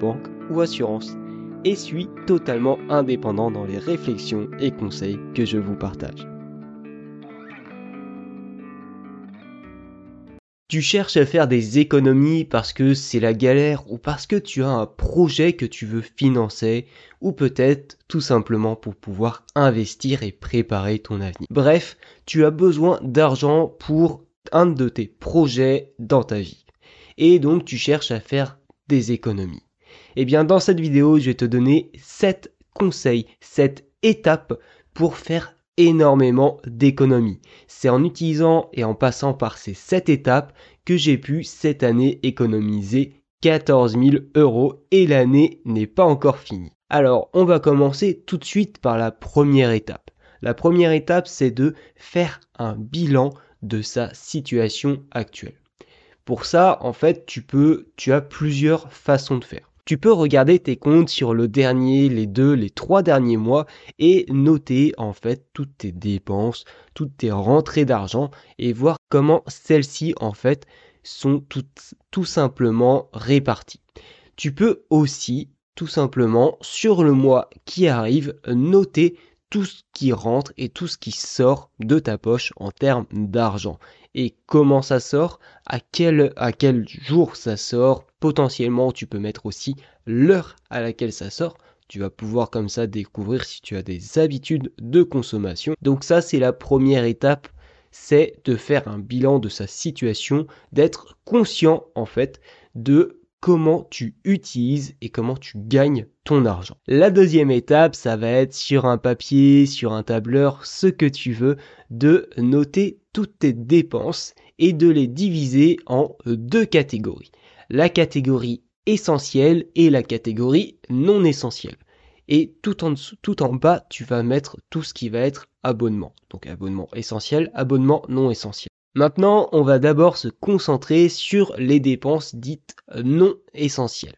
banque ou assurance, et suis totalement indépendant dans les réflexions et conseils que je vous partage. Tu cherches à faire des économies parce que c'est la galère ou parce que tu as un projet que tu veux financer ou peut-être tout simplement pour pouvoir investir et préparer ton avenir. Bref, tu as besoin d'argent pour un de tes projets dans ta vie. Et donc tu cherches à faire des économies. Eh bien dans cette vidéo, je vais te donner 7 conseils, 7 étapes pour faire énormément d'économies. C'est en utilisant et en passant par ces 7 étapes que j'ai pu cette année économiser 14 000 euros et l'année n'est pas encore finie. Alors on va commencer tout de suite par la première étape. La première étape c'est de faire un bilan de sa situation actuelle. Pour ça, en fait, tu peux, tu as plusieurs façons de faire. Tu peux regarder tes comptes sur le dernier, les deux, les trois derniers mois et noter en fait toutes tes dépenses, toutes tes rentrées d'argent et voir comment celles-ci en fait sont toutes, tout simplement réparties. Tu peux aussi tout simplement sur le mois qui arrive noter tout ce qui rentre et tout ce qui sort de ta poche en termes d'argent. Comment ça sort, à quel, à quel jour ça sort, potentiellement tu peux mettre aussi l'heure à laquelle ça sort. Tu vas pouvoir comme ça découvrir si tu as des habitudes de consommation. Donc ça c'est la première étape, c'est de faire un bilan de sa situation, d'être conscient en fait de comment tu utilises et comment tu gagnes ton argent. La deuxième étape, ça va être sur un papier, sur un tableur, ce que tu veux, de noter toutes tes dépenses et de les diviser en deux catégories. La catégorie essentielle et la catégorie non essentielle. Et tout en, tout en bas, tu vas mettre tout ce qui va être abonnement. Donc abonnement essentiel, abonnement non essentiel. Maintenant, on va d'abord se concentrer sur les dépenses dites non essentielles.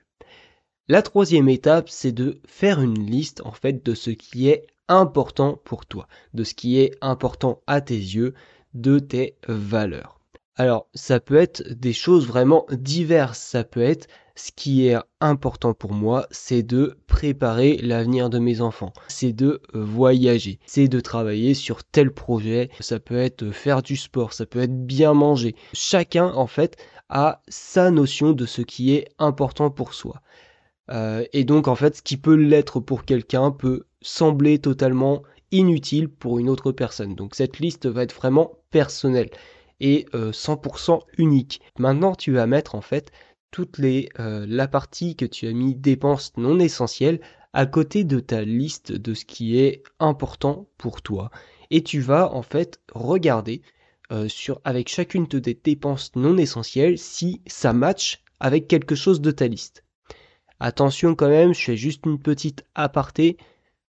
La troisième étape, c'est de faire une liste en fait de ce qui est important pour toi, de ce qui est important à tes yeux, de tes valeurs. Alors, ça peut être des choses vraiment diverses. Ça peut être ce qui est important pour moi, c'est de préparer l'avenir de mes enfants. C'est de voyager. C'est de travailler sur tel projet. Ça peut être faire du sport. Ça peut être bien manger. Chacun, en fait, a sa notion de ce qui est important pour soi. Euh, et donc, en fait, ce qui peut l'être pour quelqu'un peut sembler totalement inutile pour une autre personne. Donc, cette liste va être vraiment personnelle et 100% euh, unique. Maintenant, tu vas mettre en fait toute euh, la partie que tu as mis dépenses non essentielles à côté de ta liste de ce qui est important pour toi. Et tu vas en fait regarder euh, avec chacune de tes dépenses non essentielles si ça match avec quelque chose de ta liste. Attention quand même, je fais juste une petite aparté.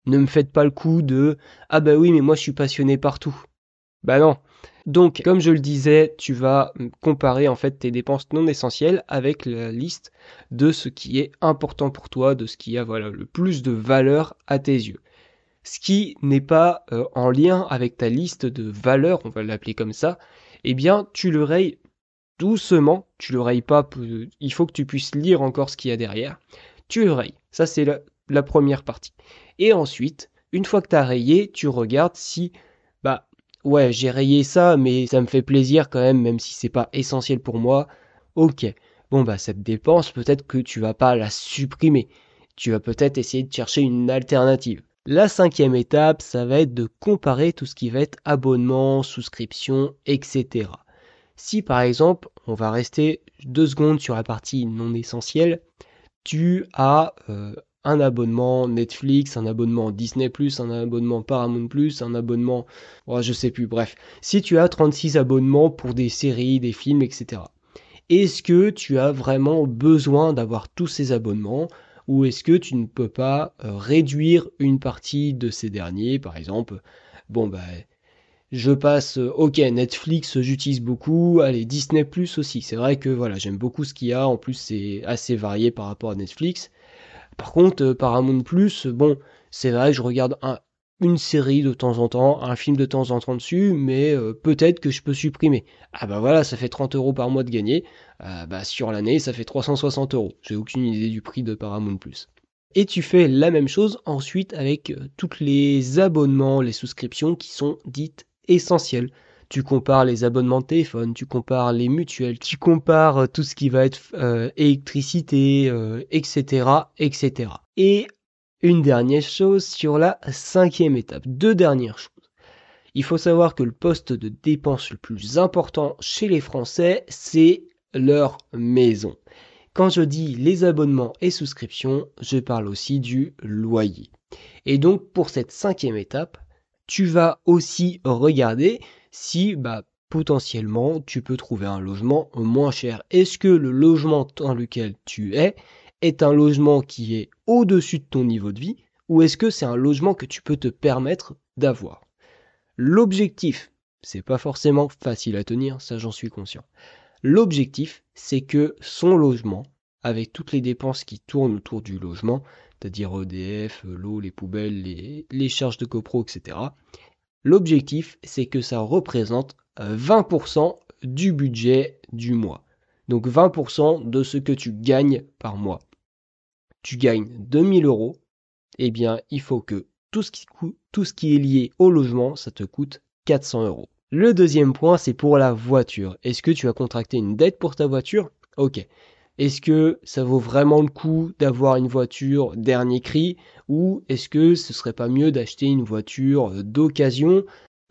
Ne me faites pas le coup de Ah bah oui mais moi je suis passionné partout. Bah non, donc, comme je le disais, tu vas comparer en fait tes dépenses non essentielles avec la liste de ce qui est important pour toi, de ce qui a le plus de valeur à tes yeux. Ce qui n'est pas euh, en lien avec ta liste de valeurs, on va l'appeler comme ça, eh bien, tu le rayes doucement, tu le rayes pas, il faut que tu puisses lire encore ce qu'il y a derrière. Tu le rayes. Ça, c'est la, la première partie. Et ensuite, une fois que tu as rayé, tu regardes si bah ouais, j'ai rayé ça, mais ça me fait plaisir quand même, même si c'est pas essentiel pour moi. Ok. Bon bah cette dépense, peut-être que tu vas pas la supprimer. Tu vas peut-être essayer de chercher une alternative. La cinquième étape, ça va être de comparer tout ce qui va être abonnement, souscription, etc. Si par exemple, on va rester deux secondes sur la partie non essentielle, tu as euh, un abonnement Netflix, un abonnement Disney+, un abonnement Paramount+, un abonnement... Oh, je sais plus, bref. Si tu as 36 abonnements pour des séries, des films, etc. Est-ce que tu as vraiment besoin d'avoir tous ces abonnements ou est-ce que tu ne peux pas euh, réduire une partie de ces derniers Par exemple, bon bah je passe, euh, ok, Netflix, j'utilise beaucoup, allez, Disney Plus aussi. C'est vrai que voilà, j'aime beaucoup ce qu'il y a. En plus, c'est assez varié par rapport à Netflix. Par contre, euh, Paramount Plus, bon, c'est vrai je regarde une série de temps en temps, un film de temps en temps dessus, mais euh, peut-être que je peux supprimer. Ah bah voilà, ça fait 30 euros par mois de gagner. bah sur l'année, ça fait 360 euros. J'ai aucune idée du prix de Paramount Plus. Et tu fais la même chose ensuite avec toutes les abonnements, les souscriptions qui sont dites essentiel. Tu compares les abonnements de téléphone, tu compares les mutuelles, tu compares euh, tout ce qui va être euh, électricité, etc., euh, etc. Et une dernière chose sur la cinquième étape. Deux dernières choses. Il faut savoir que le poste de dépense le plus important chez les Français, c'est leur maison. Quand je dis les abonnements et souscriptions, je parle aussi du loyer. Et donc pour cette cinquième étape, tu vas aussi regarder si bah, potentiellement tu peux trouver un logement moins cher. Est-ce que le logement dans lequel tu es est un logement qui est au-dessus de ton niveau de vie ou est-ce que c'est un logement que tu peux te permettre d'avoir? L'objectif, c'est pas forcément facile à tenir, ça j'en suis conscient. L'objectif, c'est que son logement, avec toutes les dépenses qui tournent autour du logement, c'est-à-dire EDF, l'eau, les poubelles, les, charges de copro, etc. L'objectif, c'est que ça représente 20% euh, du budget du mois. Donc 20% de ce que tu gagnes par mois. Tu gagnes 2000 euros, eh bien il faut que tout ce, qui tout ce qui est lié au logement, ça te coûte 400 euros. Le deuxième point, c'est pour la voiture. Est-ce que tu as contracté une dette pour ta voiture? Ok. Est-ce que ça vaut vraiment le coup d'avoir une voiture dernier cri ou est-ce que ce serait pas mieux d'acheter une voiture d'occasion?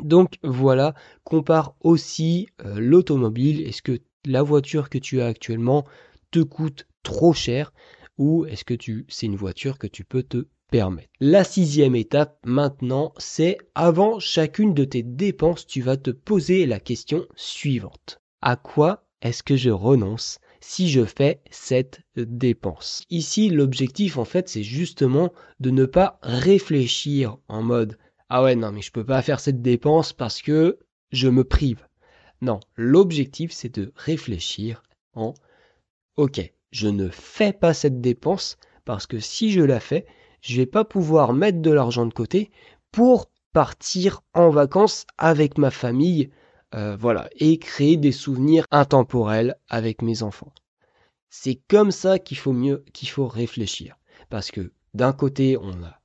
Donc voilà, compare aussi euh, l'automobile. Est-ce que la voiture que tu as actuellement te coûte trop cher ou est-ce que c'est une voiture que tu peux te permettre? La sixième étape maintenant, c'est avant chacune de tes dépenses, tu vas te poser la question suivante. À quoi est-ce que je renonce? Si je fais cette dépense. Ici, l'objectif, en fait, c'est justement de ne pas réfléchir en mode ah ouais, non, mais je peux pas faire cette dépense parce que je me prive. Non, l'objectif, c'est de réfléchir en ok, je ne fais pas cette dépense parce que si je la fais, je vais pas pouvoir mettre de l'argent de côté pour partir en vacances avec ma famille euh, voilà, et créer des souvenirs intemporels avec mes enfants. C'est comme ça qu'il faut mieux, qu'il faut réfléchir. Parce que d'un côté, on a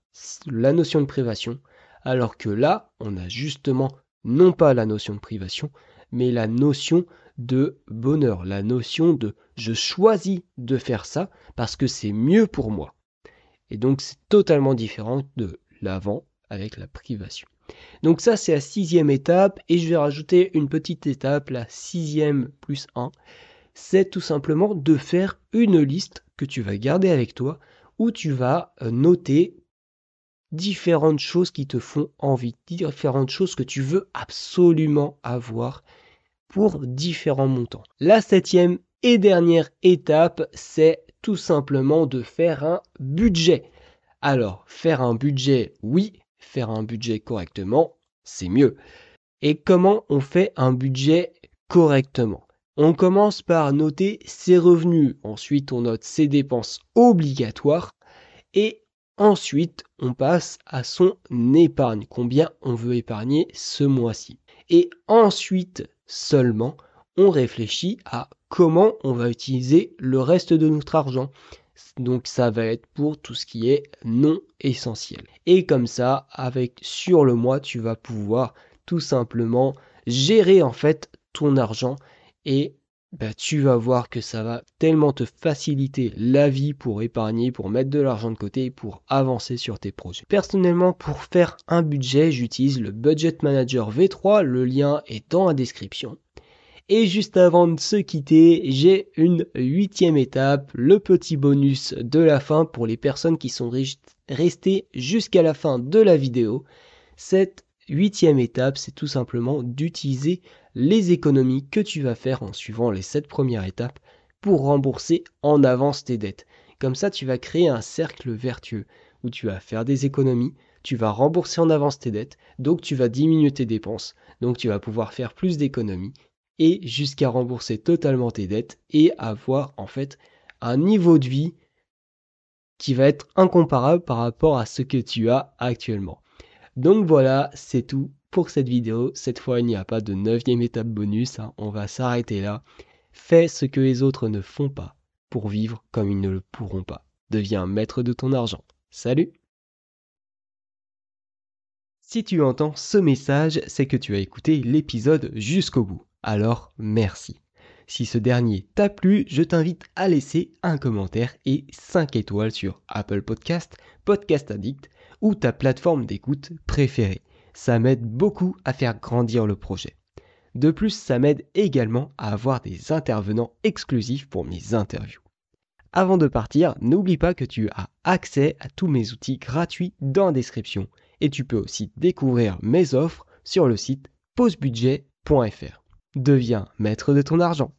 la notion de privation, alors que là, on a justement non pas la notion de privation, mais la notion de bonheur, la notion de je choisis de faire ça parce que c'est mieux pour moi. Et donc c'est totalement différent de l'avant avec la privation. Donc ça, c'est la sixième étape. Et je vais rajouter une petite étape, la sixième plus 1. C'est tout simplement de faire une liste que tu vas garder avec toi où tu vas euh, noter différentes choses qui te font envie, différentes choses que tu veux absolument avoir pour différents montants. La septième et dernière étape, c'est tout simplement de faire un budget. Alors, faire un budget, oui, faire un budget correctement, c'est mieux. Et comment on fait un budget correctement? On commence par noter ses revenus, ensuite on note ses dépenses obligatoires et ensuite on passe à son épargne, combien on veut épargner ce mois-ci. Et ensuite seulement on réfléchit à comment on va utiliser le reste de notre argent. Donc ça va être pour tout ce qui est non essentiel. Et comme ça, avec sur le mois, tu vas pouvoir tout simplement gérer en fait ton argent et bah, tu vas voir que ça va tellement te faciliter la vie pour épargner, pour mettre de l'argent de côté, pour avancer sur tes projets. Personnellement, pour faire un budget, j'utilise le Budget Manager V3, le lien est dans la description. Et juste avant de se quitter, j'ai une huitième étape, le petit bonus de la fin pour les personnes qui sont restées jusqu'à la fin de la vidéo. Cette huitième étape, c'est tout simplement d'utiliser les économies que tu vas faire en suivant les sept premières étapes pour rembourser en avance tes dettes. Comme ça, tu vas créer un cercle vertueux où tu vas faire des économies, tu vas rembourser en avance tes dettes, donc tu vas diminuer tes dépenses, donc tu vas pouvoir faire plus d'économies et jusqu'à rembourser totalement tes dettes et avoir en fait un niveau de vie qui va être incomparable par rapport à ce que tu as actuellement. Donc voilà, c'est tout pour cette vidéo. Cette fois, il n'y a pas de neuvième étape bonus, hein. on va s'arrêter là. Fais ce que les autres ne font pas pour vivre comme ils ne le pourront pas. Deviens maître de ton argent. Salut Si tu entends ce message, c'est que tu as écouté l'épisode jusqu'au bout. Alors merci. Si ce dernier t'a plu, je t'invite à laisser un commentaire et 5 étoiles sur Apple Podcast, Podcast Addict ou ta plateforme d'écoute préférée. Ça m'aide beaucoup à faire grandir le projet. De plus, ça m'aide également à avoir des intervenants exclusifs pour mes interviews. Avant de partir, n'oublie pas que tu as accès à tous mes outils gratuits dans la description et tu peux aussi découvrir mes offres sur le site pausebudget.fr. Deviens maître de ton argent.